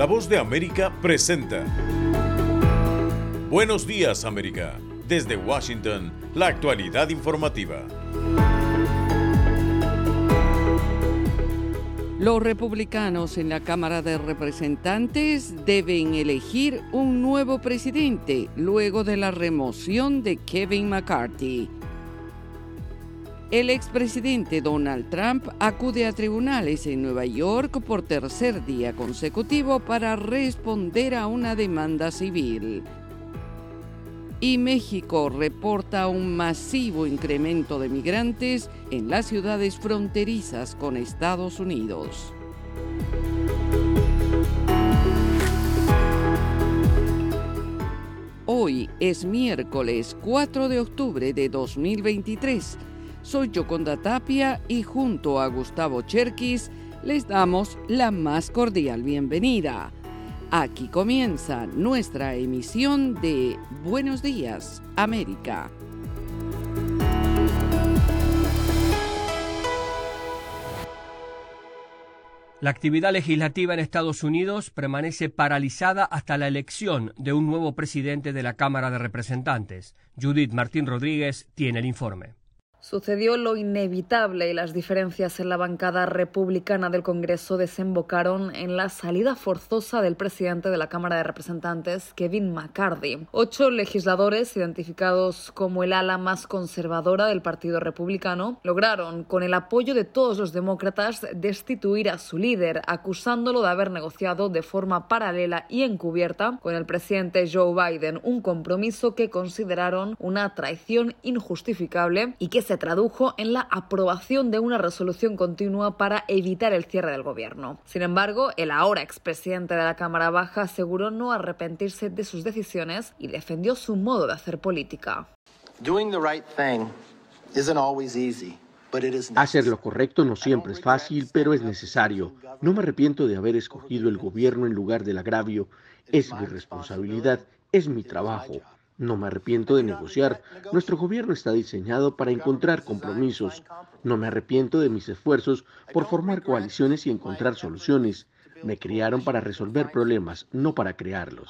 La voz de América presenta. Buenos días América. Desde Washington, la actualidad informativa. Los republicanos en la Cámara de Representantes deben elegir un nuevo presidente luego de la remoción de Kevin McCarthy. El expresidente Donald Trump acude a tribunales en Nueva York por tercer día consecutivo para responder a una demanda civil y México reporta un masivo incremento de migrantes en las ciudades fronterizas con Estados Unidos. Hoy es miércoles 4 de octubre de 2023. Soy Yoconda Tapia y junto a Gustavo Cherkis les damos la más cordial bienvenida. Aquí comienza nuestra emisión de Buenos Días, América. La actividad legislativa en Estados Unidos permanece paralizada hasta la elección de un nuevo presidente de la Cámara de Representantes. Judith Martín Rodríguez tiene el informe. Sucedió lo inevitable y las diferencias en la bancada republicana del Congreso desembocaron en la salida forzosa del presidente de la Cámara de Representantes, Kevin McCarthy. Ocho legisladores, identificados como el ala más conservadora del Partido Republicano, lograron, con el apoyo de todos los demócratas, destituir a su líder, acusándolo de haber negociado de forma paralela y encubierta con el presidente Joe Biden, un compromiso que consideraron una traición injustificable y que se tradujo en la aprobación de una resolución continua para evitar el cierre del gobierno. Sin embargo, el ahora expresidente de la Cámara Baja aseguró no arrepentirse de sus decisiones y defendió su modo de hacer política. Hacer lo correcto no siempre es fácil, pero es necesario. No me arrepiento de haber escogido el gobierno en lugar del agravio. Es mi responsabilidad, es mi trabajo. No me arrepiento de negociar. Nuestro gobierno está diseñado para encontrar compromisos. No me arrepiento de mis esfuerzos por formar coaliciones y encontrar soluciones. Me criaron para resolver problemas, no para crearlos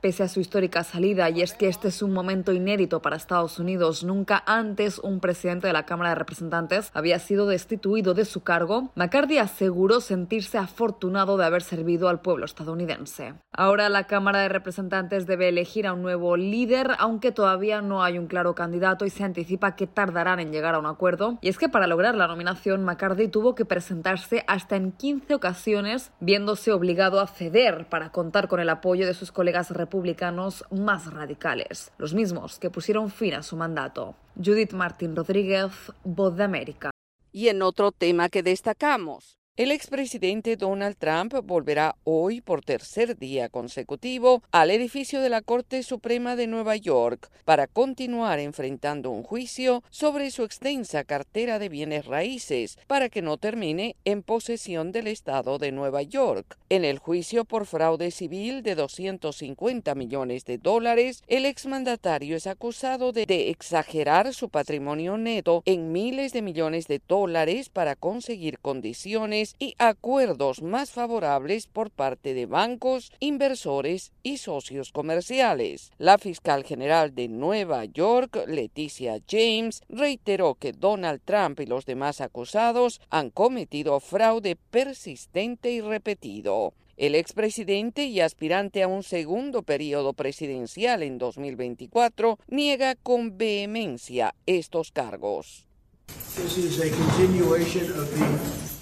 pese a su histórica salida, y es que este es un momento inédito para Estados Unidos. Nunca antes un presidente de la Cámara de Representantes había sido destituido de su cargo. McCarthy aseguró sentirse afortunado de haber servido al pueblo estadounidense. Ahora la Cámara de Representantes debe elegir a un nuevo líder, aunque todavía no hay un claro candidato y se anticipa que tardarán en llegar a un acuerdo. Y es que para lograr la nominación, McCarthy tuvo que presentarse hasta en 15 ocasiones, viéndose obligado a ceder para contar con el apoyo de sus colegas republicanos republicanos más radicales, los mismos que pusieron fin a su mandato. Judith Martín Rodríguez, Voz de América. Y en otro tema que destacamos, el expresidente Donald Trump volverá hoy por tercer día consecutivo al edificio de la Corte Suprema de Nueva York para continuar enfrentando un juicio sobre su extensa cartera de bienes raíces para que no termine en posesión del Estado de Nueva York. En el juicio por fraude civil de 250 millones de dólares, el exmandatario es acusado de, de exagerar su patrimonio neto en miles de millones de dólares para conseguir condiciones y acuerdos más favorables por parte de bancos, inversores y socios comerciales. La fiscal general de Nueva York, Leticia James, reiteró que Donald Trump y los demás acusados han cometido fraude persistente y repetido. El expresidente y aspirante a un segundo periodo presidencial en 2024 niega con vehemencia estos cargos.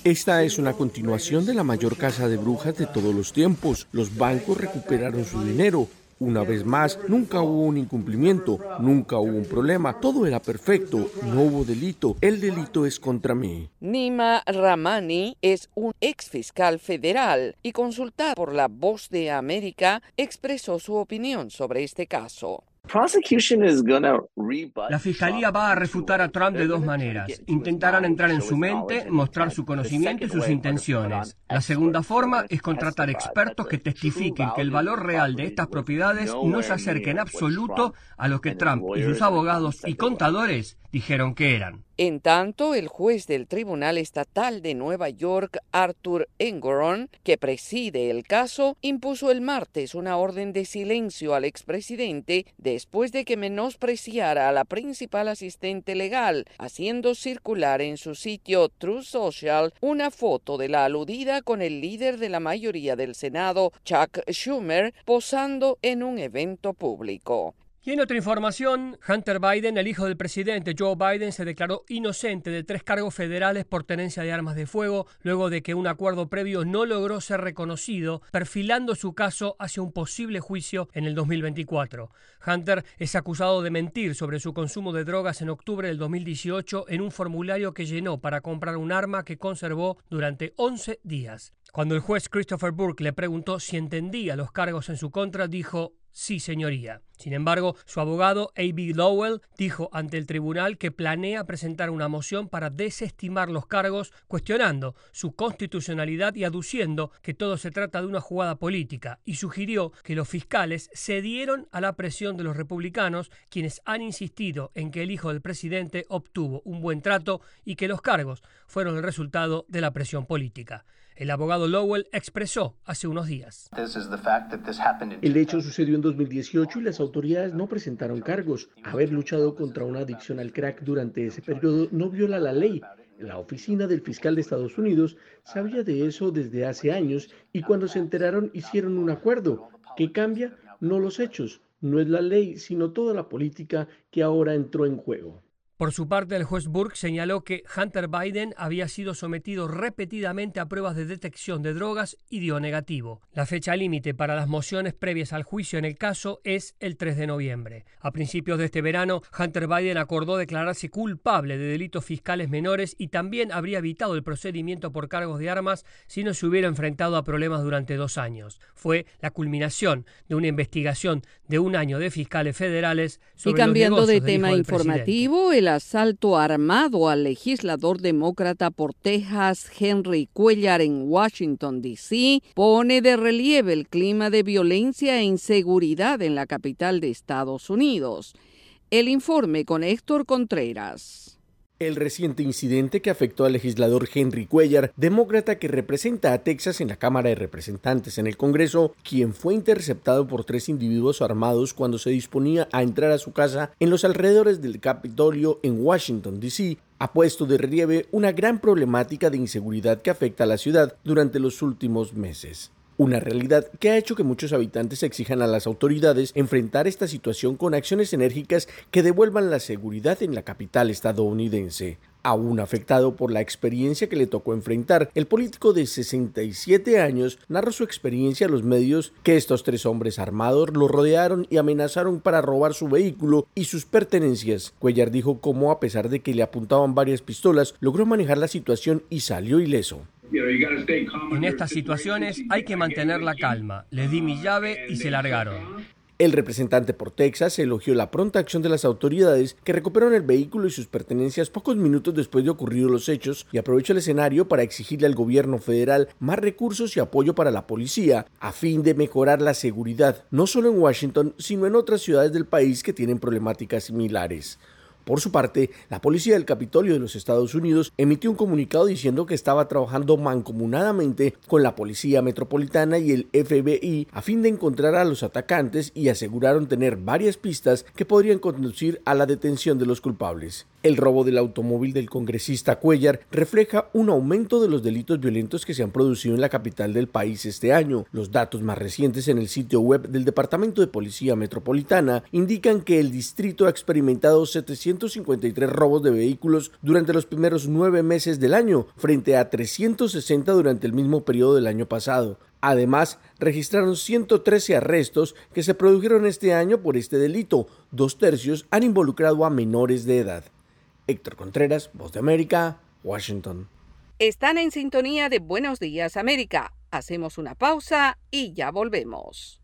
Esta es una continuación de la mayor casa de brujas de todos los tiempos. Los bancos recuperaron su dinero. Una vez más, nunca hubo un incumplimiento, nunca hubo un problema, todo era perfecto, no hubo delito, el delito es contra mí. Nima Ramani es un ex fiscal federal y consultado por la Voz de América expresó su opinión sobre este caso. La fiscalía va a refutar a Trump de dos maneras. Intentarán entrar en su mente, mostrar su conocimiento y sus intenciones. La segunda forma es contratar expertos que testifiquen que el valor real de estas propiedades no se acerca en absoluto a lo que Trump y sus abogados y contadores dijeron que eran. En tanto, el juez del Tribunal Estatal de Nueva York, Arthur Engoron, que preside el caso, impuso el martes una orden de silencio al expresidente después de que menospreciara a la principal asistente legal, haciendo circular en su sitio True Social una foto de la aludida con el líder de la mayoría del Senado, Chuck Schumer, posando en un evento público. Y en otra información, Hunter Biden, el hijo del presidente Joe Biden, se declaró inocente de tres cargos federales por tenencia de armas de fuego, luego de que un acuerdo previo no logró ser reconocido, perfilando su caso hacia un posible juicio en el 2024. Hunter es acusado de mentir sobre su consumo de drogas en octubre del 2018 en un formulario que llenó para comprar un arma que conservó durante 11 días. Cuando el juez Christopher Burke le preguntó si entendía los cargos en su contra, dijo Sí, señoría. Sin embargo, su abogado A.B. Lowell dijo ante el tribunal que planea presentar una moción para desestimar los cargos, cuestionando su constitucionalidad y aduciendo que todo se trata de una jugada política, y sugirió que los fiscales cedieron a la presión de los republicanos, quienes han insistido en que el hijo del presidente obtuvo un buen trato y que los cargos fueron el resultado de la presión política. El abogado Lowell expresó hace unos días. El hecho sucedió en 2018 y las autoridades no presentaron cargos. Haber luchado contra una adicción al crack durante ese periodo no viola la ley. La oficina del fiscal de Estados Unidos sabía de eso desde hace años y cuando se enteraron hicieron un acuerdo. ¿Qué cambia? No los hechos, no es la ley, sino toda la política que ahora entró en juego. Por su parte, el juez Burke señaló que Hunter Biden había sido sometido repetidamente a pruebas de detección de drogas y dio negativo. La fecha límite para las mociones previas al juicio en el caso es el 3 de noviembre. A principios de este verano, Hunter Biden acordó declararse culpable de delitos fiscales menores y también habría evitado el procedimiento por cargos de armas si no se hubiera enfrentado a problemas durante dos años. Fue la culminación de una investigación de un año de fiscales federales sobre y cambiando de tema informativo, el asalto armado al legislador demócrata por Texas, Henry Cuellar, en Washington, D.C., pone de relieve el clima de violencia e inseguridad en la capital de Estados Unidos. El informe con Héctor Contreras. El reciente incidente que afectó al legislador Henry Cuellar, demócrata que representa a Texas en la Cámara de Representantes en el Congreso, quien fue interceptado por tres individuos armados cuando se disponía a entrar a su casa en los alrededores del Capitolio en Washington, D.C., ha puesto de relieve una gran problemática de inseguridad que afecta a la ciudad durante los últimos meses. Una realidad que ha hecho que muchos habitantes exijan a las autoridades enfrentar esta situación con acciones enérgicas que devuelvan la seguridad en la capital estadounidense. Aún afectado por la experiencia que le tocó enfrentar, el político de 67 años narra su experiencia a los medios que estos tres hombres armados lo rodearon y amenazaron para robar su vehículo y sus pertenencias. Cuellar dijo cómo a pesar de que le apuntaban varias pistolas, logró manejar la situación y salió ileso. En estas situaciones hay que mantener la calma. Les di mi llave y se largaron. El representante por Texas elogió la pronta acción de las autoridades que recuperaron el vehículo y sus pertenencias pocos minutos después de ocurridos los hechos y aprovechó el escenario para exigirle al gobierno federal más recursos y apoyo para la policía a fin de mejorar la seguridad, no solo en Washington, sino en otras ciudades del país que tienen problemáticas similares. Por su parte, la policía del Capitolio de los Estados Unidos emitió un comunicado diciendo que estaba trabajando mancomunadamente con la Policía Metropolitana y el FBI a fin de encontrar a los atacantes y aseguraron tener varias pistas que podrían conducir a la detención de los culpables. El robo del automóvil del congresista Cuellar refleja un aumento de los delitos violentos que se han producido en la capital del país este año. Los datos más recientes en el sitio web del Departamento de Policía Metropolitana indican que el distrito ha experimentado 753 robos de vehículos durante los primeros nueve meses del año, frente a 360 durante el mismo periodo del año pasado. Además, registraron 113 arrestos que se produjeron este año por este delito. Dos tercios han involucrado a menores de edad. Héctor Contreras, Voz de América, Washington. Están en sintonía de Buenos Días América. Hacemos una pausa y ya volvemos.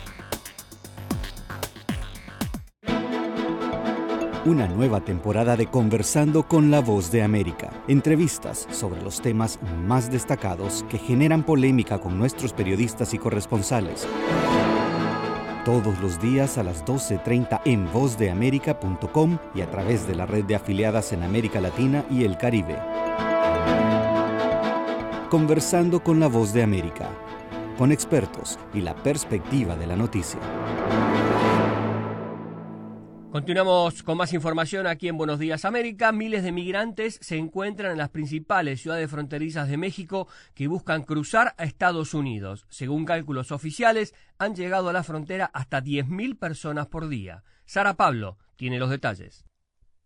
Una nueva temporada de Conversando con la Voz de América. Entrevistas sobre los temas más destacados que generan polémica con nuestros periodistas y corresponsales. Todos los días a las 12.30 en vozdeamerica.com y a través de la red de afiliadas en América Latina y el Caribe. Conversando con la Voz de América, con expertos y la perspectiva de la noticia. Continuamos con más información aquí en Buenos Días América. Miles de migrantes se encuentran en las principales ciudades fronterizas de México que buscan cruzar a Estados Unidos. Según cálculos oficiales, han llegado a la frontera hasta 10.000 personas por día. Sara Pablo tiene los detalles.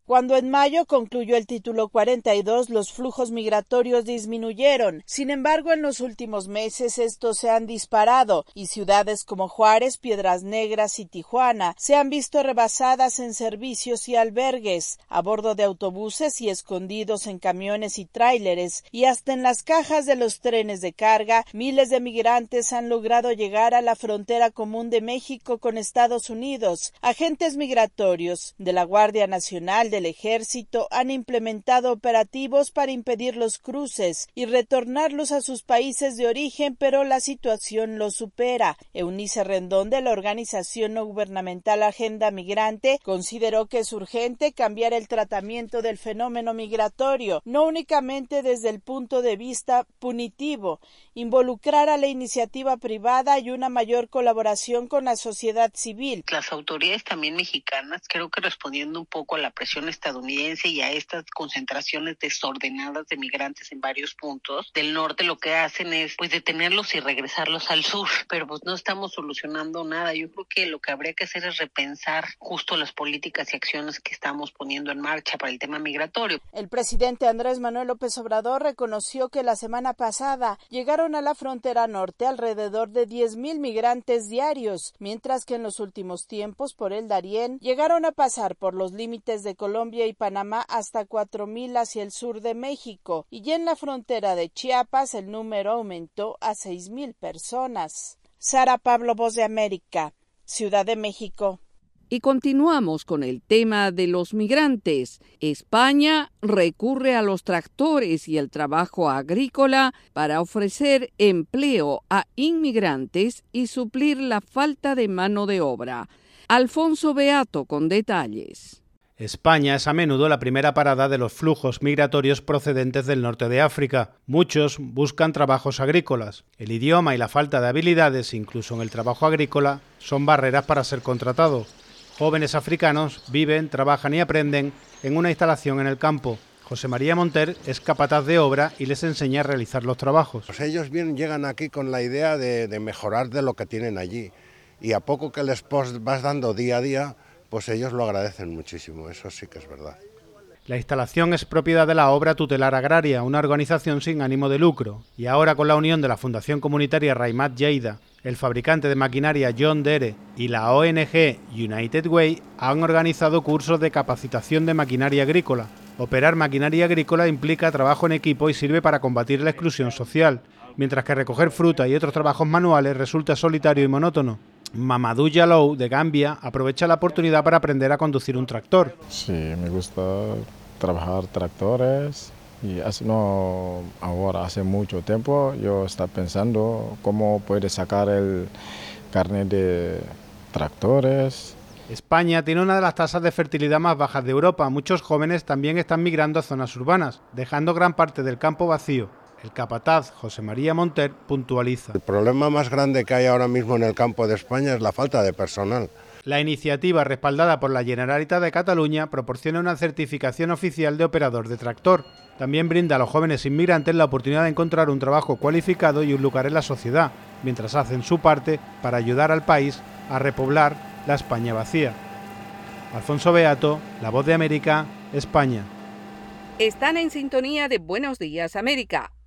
Cuando en mayo concluyó el título 42, los flujos migratorios disminuyeron. Sin embargo, en los últimos meses estos se han disparado y ciudades como Juárez, Piedras Negras y Tijuana se han visto rebasadas en servicios y albergues, a bordo de autobuses y escondidos en camiones y tráileres y hasta en las cajas de los trenes de carga, miles de migrantes han logrado llegar a la frontera común de México con Estados Unidos. Agentes migratorios de la Guardia Nacional del ejército han implementado operativos para impedir los cruces y retornarlos a sus países de origen, pero la situación lo supera. Eunice Rendón de la organización no gubernamental Agenda Migrante consideró que es urgente cambiar el tratamiento del fenómeno migratorio, no únicamente desde el punto de vista punitivo, involucrar a la iniciativa privada y una mayor colaboración con la sociedad civil. Las autoridades también mexicanas, creo que respondiendo un poco a la presión estadounidense y a estas concentraciones desordenadas de migrantes en varios puntos del norte lo que hacen es pues detenerlos y regresarlos al sur, pero pues no estamos solucionando nada. Yo creo que lo que habría que hacer es repensar justo las políticas y acciones que estamos poniendo en marcha para el tema migratorio. El presidente Andrés Manuel López Obrador reconoció que la semana pasada llegaron a la frontera norte alrededor de 10.000 migrantes diarios, mientras que en los últimos tiempos por el Darién llegaron a pasar por los límites de Colombia y Panamá hasta 4.000 hacia el sur de México, y en la frontera de Chiapas el número aumentó a 6.000 personas. Sara Pablo, Voz de América, Ciudad de México. Y continuamos con el tema de los migrantes. España recurre a los tractores y el trabajo agrícola para ofrecer empleo a inmigrantes y suplir la falta de mano de obra. Alfonso Beato con detalles. España es a menudo la primera parada de los flujos migratorios procedentes del norte de África. Muchos buscan trabajos agrícolas. El idioma y la falta de habilidades, incluso en el trabajo agrícola, son barreras para ser contratado. Jóvenes africanos viven, trabajan y aprenden en una instalación en el campo. José María Monter es capataz de obra y les enseña a realizar los trabajos. Pues ellos vienen, llegan aquí con la idea de, de mejorar de lo que tienen allí y a poco que les vas dando día a día, pues ellos lo agradecen muchísimo, eso sí que es verdad. La instalación es propiedad de la Obra Tutelar Agraria, una organización sin ánimo de lucro, y ahora con la unión de la Fundación Comunitaria Raimat Lleida, el fabricante de maquinaria John Dere y la ONG United Way han organizado cursos de capacitación de maquinaria agrícola. Operar maquinaria agrícola implica trabajo en equipo y sirve para combatir la exclusión social, mientras que recoger fruta y otros trabajos manuales resulta solitario y monótono. Mamadou Yalou, de Gambia, aprovecha la oportunidad para aprender a conducir un tractor. Sí, me gusta trabajar tractores y hace, no ahora, hace mucho tiempo yo estaba pensando cómo puede sacar el carnet de tractores. España tiene una de las tasas de fertilidad más bajas de Europa. Muchos jóvenes también están migrando a zonas urbanas, dejando gran parte del campo vacío. El capataz José María Monter puntualiza. El problema más grande que hay ahora mismo en el campo de España es la falta de personal. La iniciativa, respaldada por la Generalitat de Cataluña, proporciona una certificación oficial de operador de tractor. También brinda a los jóvenes inmigrantes la oportunidad de encontrar un trabajo cualificado y un lugar en la sociedad, mientras hacen su parte para ayudar al país a repoblar la España vacía. Alfonso Beato, La Voz de América, España. Están en sintonía de Buenos Días América.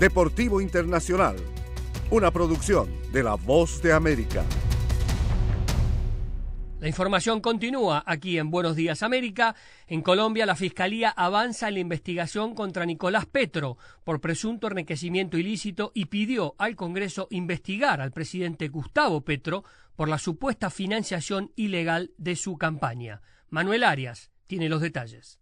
Deportivo Internacional, una producción de La Voz de América. La información continúa aquí en Buenos Días América. En Colombia, la Fiscalía avanza en la investigación contra Nicolás Petro por presunto enriquecimiento ilícito y pidió al Congreso investigar al presidente Gustavo Petro por la supuesta financiación ilegal de su campaña. Manuel Arias tiene los detalles.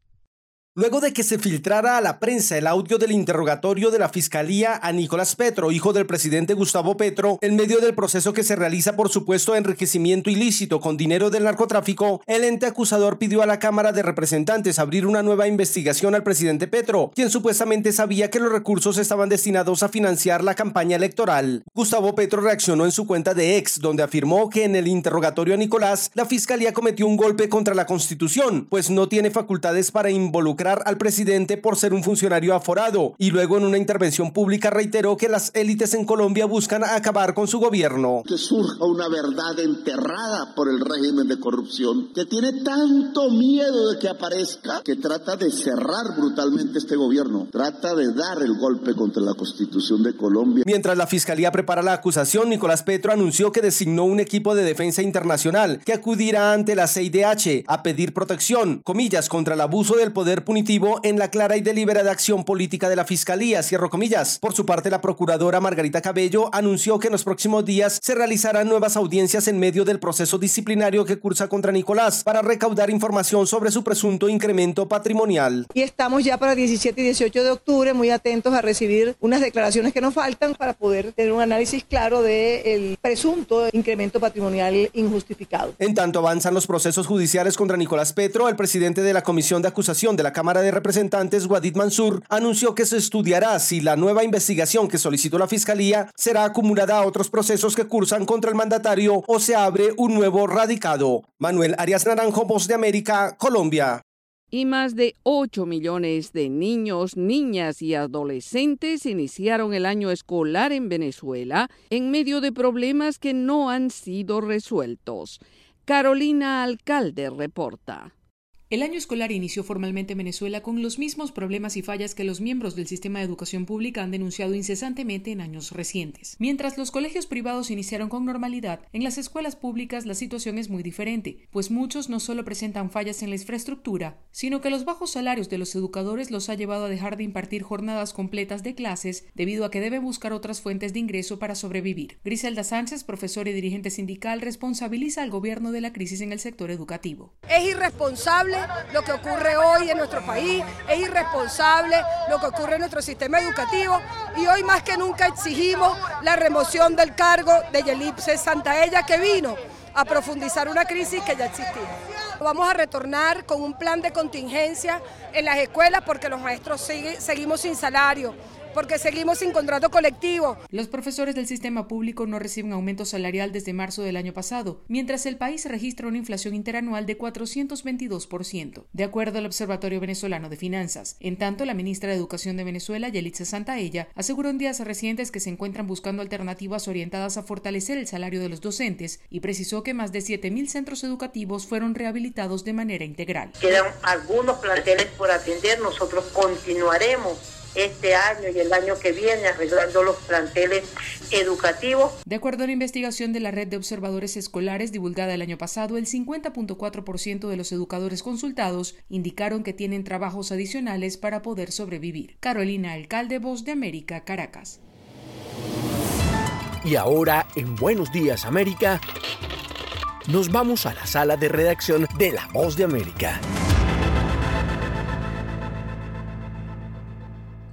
Luego de que se filtrara a la prensa el audio del interrogatorio de la Fiscalía a Nicolás Petro, hijo del presidente Gustavo Petro, en medio del proceso que se realiza por supuesto enriquecimiento ilícito con dinero del narcotráfico, el ente acusador pidió a la Cámara de Representantes abrir una nueva investigación al presidente Petro, quien supuestamente sabía que los recursos estaban destinados a financiar la campaña electoral. Gustavo Petro reaccionó en su cuenta de ex, donde afirmó que en el interrogatorio a Nicolás, la Fiscalía cometió un golpe contra la Constitución, pues no tiene facultades para involucrar al presidente por ser un funcionario aforado y luego en una intervención pública reiteró que las élites en Colombia buscan acabar con su gobierno. Que surja una verdad enterrada por el régimen de corrupción que tiene tanto miedo de que aparezca que trata de cerrar brutalmente este gobierno, trata de dar el golpe contra la constitución de Colombia. Mientras la fiscalía prepara la acusación, Nicolás Petro anunció que designó un equipo de defensa internacional que acudirá ante la CIDH a pedir protección, comillas, contra el abuso del poder punitivo en la clara y deliberada acción política de la Fiscalía, cierro comillas. Por su parte, la procuradora Margarita Cabello anunció que en los próximos días se realizarán nuevas audiencias en medio del proceso disciplinario que cursa contra Nicolás para recaudar información sobre su presunto incremento patrimonial. Y estamos ya para 17 y 18 de octubre muy atentos a recibir unas declaraciones que nos faltan para poder tener un análisis claro del presunto incremento patrimonial injustificado. En tanto avanzan los procesos judiciales contra Nicolás Petro, el presidente de la Comisión de Acusación de la Cámara Cámara de Representantes, Wadid Mansur, anunció que se estudiará si la nueva investigación que solicitó la Fiscalía será acumulada a otros procesos que cursan contra el mandatario o se abre un nuevo radicado. Manuel Arias Naranjo, Voz de América, Colombia. Y más de 8 millones de niños, niñas y adolescentes iniciaron el año escolar en Venezuela en medio de problemas que no han sido resueltos. Carolina Alcalde reporta. El año escolar inició formalmente en Venezuela con los mismos problemas y fallas que los miembros del sistema de educación pública han denunciado incesantemente en años recientes. Mientras los colegios privados iniciaron con normalidad, en las escuelas públicas la situación es muy diferente, pues muchos no solo presentan fallas en la infraestructura, sino que los bajos salarios de los educadores los ha llevado a dejar de impartir jornadas completas de clases debido a que deben buscar otras fuentes de ingreso para sobrevivir. Griselda Sánchez, profesora y dirigente sindical, responsabiliza al gobierno de la crisis en el sector educativo. Es irresponsable lo que ocurre hoy en nuestro país, es irresponsable lo que ocurre en nuestro sistema educativo y hoy más que nunca exigimos la remoción del cargo de Yelipse Santaella que vino a profundizar una crisis que ya existía. Vamos a retornar con un plan de contingencia en las escuelas porque los maestros seguimos sin salario porque seguimos sin contrato colectivo. Los profesores del sistema público no reciben aumento salarial desde marzo del año pasado, mientras el país registra una inflación interanual de 422%, de acuerdo al Observatorio Venezolano de Finanzas. En tanto, la ministra de Educación de Venezuela, Yelitza Santaella, aseguró en días recientes que se encuentran buscando alternativas orientadas a fortalecer el salario de los docentes y precisó que más de 7.000 centros educativos fueron rehabilitados de manera integral. Quedan algunos planteles por atender, nosotros continuaremos este año y el año que viene arreglando los planteles educativos. De acuerdo a la investigación de la red de observadores escolares divulgada el año pasado, el 50.4% de los educadores consultados indicaron que tienen trabajos adicionales para poder sobrevivir. Carolina Alcalde, Voz de América, Caracas. Y ahora, en Buenos Días América, nos vamos a la sala de redacción de La Voz de América.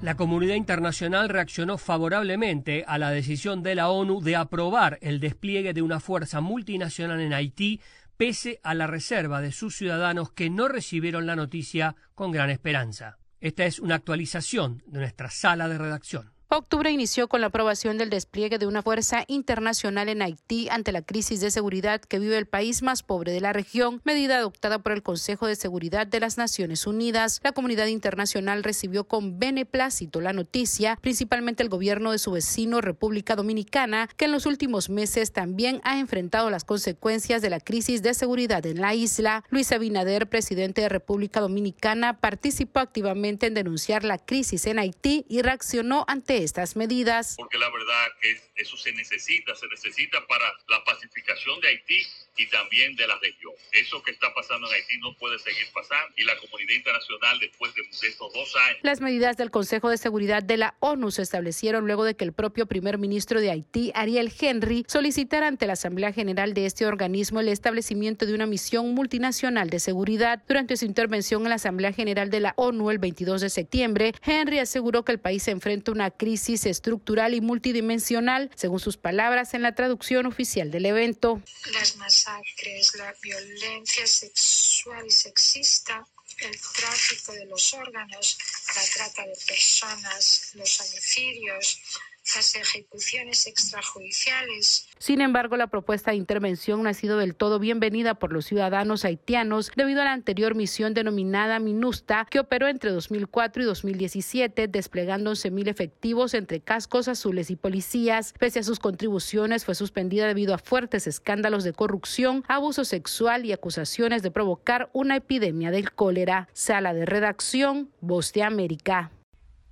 La comunidad internacional reaccionó favorablemente a la decisión de la ONU de aprobar el despliegue de una fuerza multinacional en Haití pese a la reserva de sus ciudadanos que no recibieron la noticia con gran esperanza. Esta es una actualización de nuestra sala de redacción. Octubre inició con la aprobación del despliegue de una fuerza internacional en Haití ante la crisis de seguridad que vive el país más pobre de la región, medida adoptada por el Consejo de Seguridad de las Naciones Unidas. La comunidad internacional recibió con beneplácito la noticia, principalmente el gobierno de su vecino República Dominicana, que en los últimos meses también ha enfrentado las consecuencias de la crisis de seguridad en la isla. Luis Abinader, presidente de República Dominicana, participó activamente en denunciar la crisis en Haití y reaccionó ante estas medidas. Porque la verdad que eso se necesita, se necesita para la pacificación de Haití y también de la región. Eso que está pasando en Haití no puede seguir pasando y la comunidad internacional después de, estos dos años. Las medidas del Consejo de Seguridad de la ONU se establecieron luego de que el propio primer ministro de Haití, Ariel Henry, solicitara ante la Asamblea General de este organismo el establecimiento de una misión multinacional de seguridad. Durante su intervención en la Asamblea General de la ONU el 22 de septiembre, Henry aseguró que el país se enfrenta a una crisis estructural y multidimensional, según sus palabras en la traducción oficial del evento. Las masacres, la violencia sexual y sexista, el tráfico de los órganos, la trata de personas, los homicidios, las ejecuciones extrajudiciales. Sin embargo, la propuesta de intervención no ha sido del todo bienvenida por los ciudadanos haitianos debido a la anterior misión denominada MINUSTA, que operó entre 2004 y 2017, desplegando 11.000 efectivos entre cascos azules y policías. Pese a sus contribuciones, fue suspendida debido a fuertes escándalos de corrupción, abuso sexual y acusaciones de provocar una epidemia del cólera. Sala de redacción, Voz de América.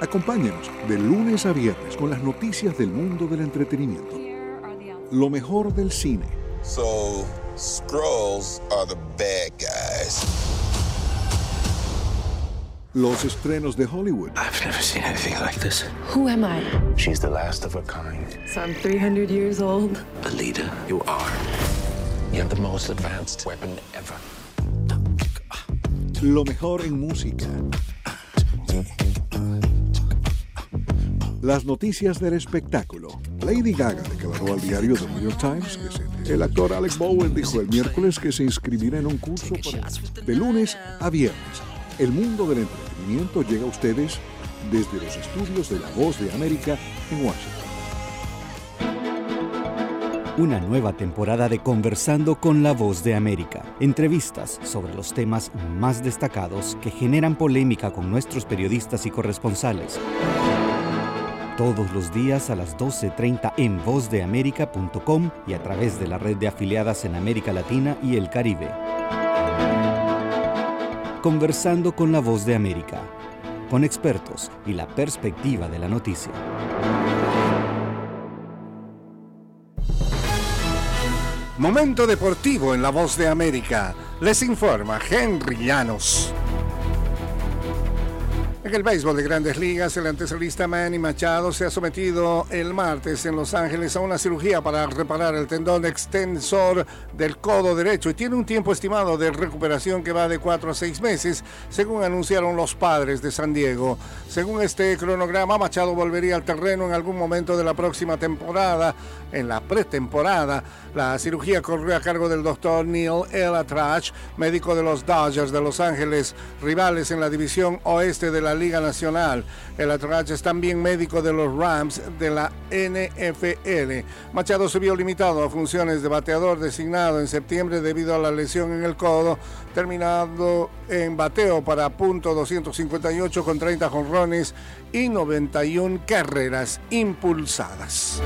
Acompáñenos de lunes a viernes con las noticias del mundo del entretenimiento. Lo mejor del cine. So, Scrolls are the bad guys. Los estrenos de Hollywood. I've never seen anything like this. Who am I? She's the last of her kind. So I'm 300 years old. Alita, you are. You have the most advanced weapon ever. Lo mejor en música. Las noticias del espectáculo. Lady Gaga declaró al diario The New York Times que el actor Alex Bowen dijo el miércoles que se inscribirá en un curso de lunes a viernes El mundo del entretenimiento llega a ustedes desde los estudios de La Voz de América en Washington. Una nueva temporada de Conversando con la Voz de América. Entrevistas sobre los temas más destacados que generan polémica con nuestros periodistas y corresponsales. Todos los días a las 12.30 en vozdeamerica.com y a través de la red de afiliadas en América Latina y el Caribe. Conversando con la Voz de América, con expertos y la perspectiva de la noticia. Momento deportivo en La Voz de América. Les informa Henry Llanos. En el béisbol de grandes ligas, el antesalista Manny Machado se ha sometido el martes en Los Ángeles a una cirugía para reparar el tendón extensor del codo derecho y tiene un tiempo estimado de recuperación que va de 4 a 6 meses, según anunciaron los padres de San Diego. Según este cronograma, Machado volvería al terreno en algún momento de la próxima temporada, en la pretemporada. La cirugía corrió a cargo del doctor Neil Elatrach, médico de los Dodgers de Los Ángeles, rivales en la división oeste de la Liga Nacional. El Atrach es también médico de los Rams de la NFL. Machado se vio limitado a funciones de bateador designado en septiembre debido a la lesión en el codo, terminado en bateo para punto 258 con 30 jonrones y 91 carreras impulsadas.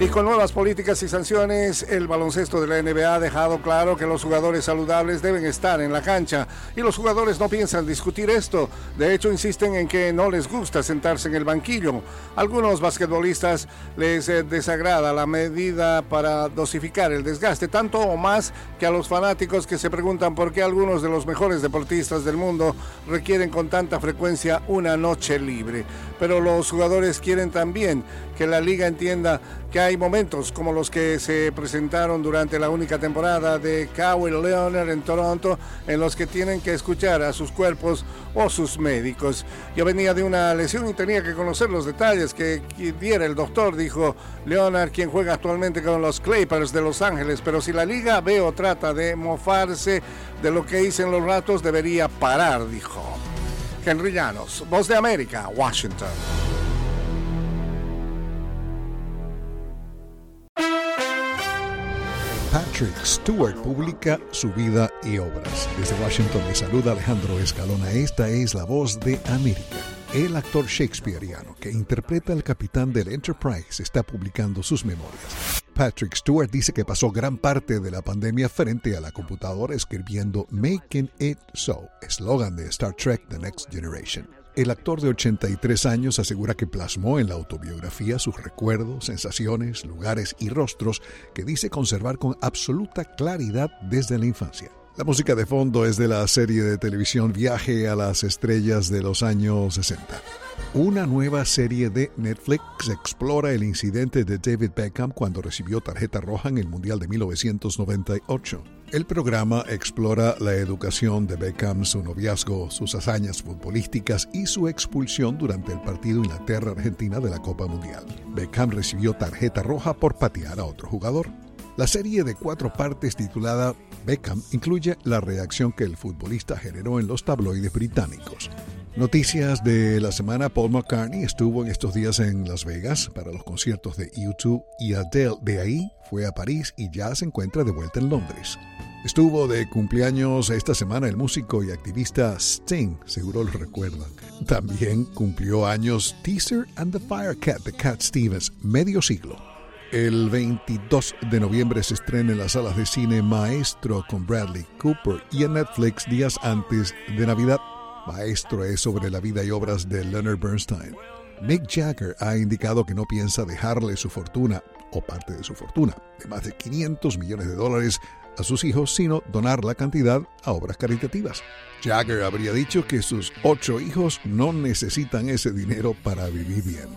Y con nuevas políticas y sanciones, el baloncesto de la NBA ha dejado claro que los jugadores saludables deben estar en la cancha. Y los jugadores no piensan discutir esto. De hecho, insisten en que no les gusta sentarse en el banquillo. Algunos basquetbolistas les eh, desagrada la medida para dosificar el desgaste, tanto o más que a los fanáticos que se preguntan por qué algunos de los mejores deportistas del mundo requieren con tanta frecuencia una noche libre. Pero los jugadores quieren también que la liga entienda que hay momentos como los que se presentaron durante la única temporada de Kawhi Leonard en Toronto en los que tienen que escuchar a sus cuerpos o sus médicos. Yo venía de una lesión y tenía que conocer los detalles que diera el doctor, dijo Leonard, quien juega actualmente con los Clippers de Los Ángeles, pero si la liga ve o trata de mofarse de lo que hice en los ratos, debería parar, dijo. Henry Llanos, Voz de América, Washington. Patrick Stewart publica su vida y obras. Desde Washington le saluda Alejandro Escalona. Esta es la voz de América. El actor shakespeariano que interpreta al capitán del Enterprise está publicando sus memorias. Patrick Stewart dice que pasó gran parte de la pandemia frente a la computadora escribiendo Making It So, eslogan de Star Trek The Next Generation. El actor de 83 años asegura que plasmó en la autobiografía sus recuerdos, sensaciones, lugares y rostros que dice conservar con absoluta claridad desde la infancia. La música de fondo es de la serie de televisión Viaje a las Estrellas de los años 60. Una nueva serie de Netflix explora el incidente de David Beckham cuando recibió tarjeta roja en el Mundial de 1998. El programa explora la educación de Beckham, su noviazgo, sus hazañas futbolísticas y su expulsión durante el partido Inglaterra-Argentina de la Copa Mundial. Beckham recibió tarjeta roja por patear a otro jugador. La serie de cuatro partes titulada Beckham incluye la reacción que el futbolista generó en los tabloides británicos. Noticias de la semana, Paul McCartney estuvo en estos días en Las Vegas para los conciertos de YouTube y Adele. De ahí fue a París y ya se encuentra de vuelta en Londres. Estuvo de cumpleaños esta semana el músico y activista Sting, seguro lo recuerdan. También cumplió años Teaser and the Firecat de Cat Stevens, medio siglo. El 22 de noviembre se estrena en las salas de cine Maestro con Bradley Cooper y en Netflix días antes de Navidad. Maestro es sobre la vida y obras de Leonard Bernstein. Mick Jagger ha indicado que no piensa dejarle su fortuna, o parte de su fortuna, de más de 500 millones de dólares a sus hijos, sino donar la cantidad a obras caritativas. Jagger habría dicho que sus ocho hijos no necesitan ese dinero para vivir bien.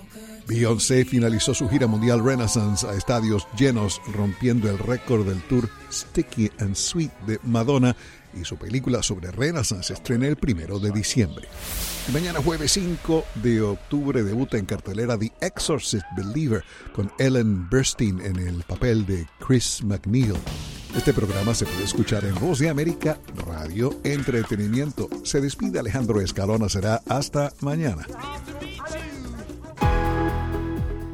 Beyoncé finalizó su gira mundial Renaissance a estadios llenos, rompiendo el récord del tour Sticky and Sweet de Madonna y su película sobre Renaissance se estrena el primero de diciembre. mañana jueves 5 de octubre debuta en cartelera The Exorcist Believer con Ellen Burstyn en el papel de Chris McNeil. Este programa se puede escuchar en Voz de América, Radio Entretenimiento. Se despide Alejandro Escalona, será hasta mañana.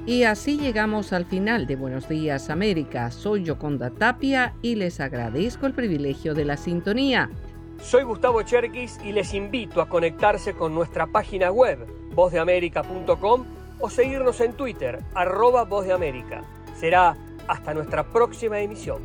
Y así llegamos al final de Buenos Días América. Soy Yoconda Tapia y les agradezco el privilegio de la sintonía. Soy Gustavo Cherkis y les invito a conectarse con nuestra página web, vozdeamerica.com o seguirnos en Twitter, arroba Voz de América. Será hasta nuestra próxima emisión.